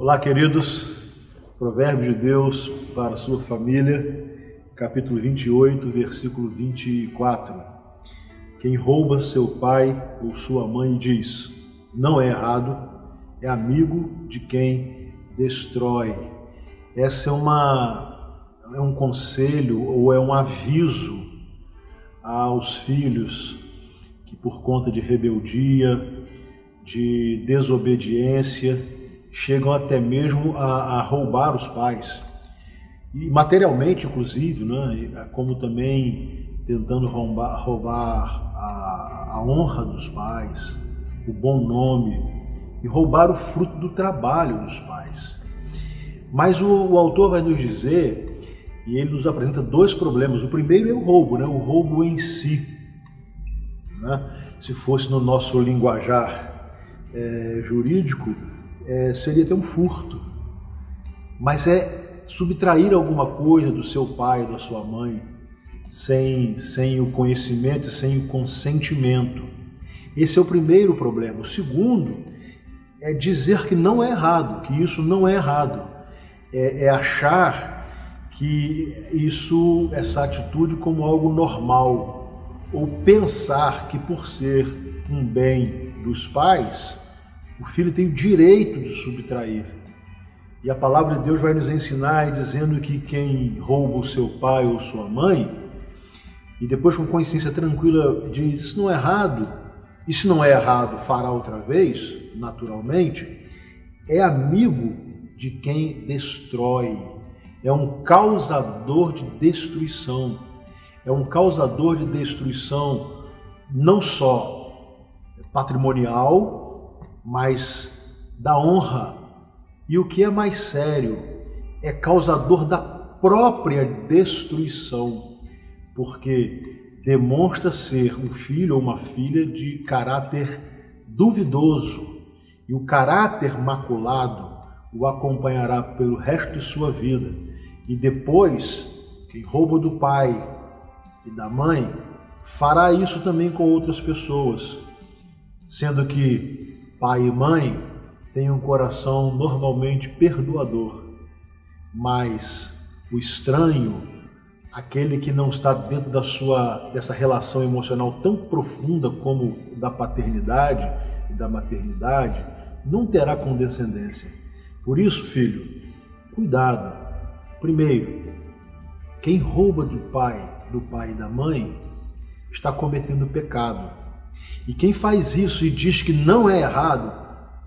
Olá, queridos. Provérbio de Deus para a sua família, capítulo 28, versículo 24. Quem rouba seu pai ou sua mãe diz: Não é errado, é amigo de quem destrói. Essa é uma é um conselho ou é um aviso aos filhos que por conta de rebeldia, de desobediência, chegam até mesmo a, a roubar os pais. E materialmente, inclusive, né, como também tentando roubar, roubar a, a honra dos pais, o bom nome e roubar o fruto do trabalho dos pais. Mas o, o, autor vai nos dizer, e ele nos apresenta dois problemas. O primeiro é o roubo, né? o roubo em si. Né? Se fosse no nosso linguajar é, jurídico, é, seria ter um furto, mas é subtrair alguma coisa do seu pai, da sua mãe, sem, sem o conhecimento, sem o consentimento. Esse é o primeiro problema. O segundo é dizer que não é errado, que isso não é errado. É, é achar que isso, essa atitude como algo normal, ou pensar que por ser um bem dos pais, o filho tem o direito de subtrair. E a palavra de Deus vai nos ensinar dizendo que quem rouba o seu pai ou sua mãe, e depois com consciência tranquila diz: Isso não é errado, e se não é errado, fará outra vez, naturalmente, é amigo de quem destrói, é um causador de destruição, é um causador de destruição não só patrimonial, mas da honra. E o que é mais sério, é causador da própria destruição, porque demonstra ser um filho ou uma filha de caráter duvidoso, e o caráter maculado o acompanhará pelo resto de sua vida. E depois, quem rouba do pai e da mãe fará isso também com outras pessoas, sendo que Pai e mãe têm um coração normalmente perdoador, mas o estranho, aquele que não está dentro da sua dessa relação emocional tão profunda como da paternidade e da maternidade, não terá condescendência. Por isso, filho, cuidado. Primeiro, quem rouba do pai, do pai e da mãe, está cometendo pecado. E quem faz isso e diz que não é errado,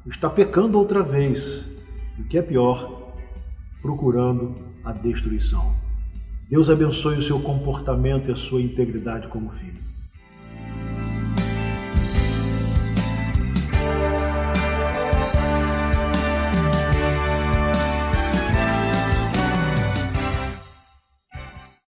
está pecando outra vez. E o que é pior, procurando a destruição. Deus abençoe o seu comportamento e a sua integridade como filho.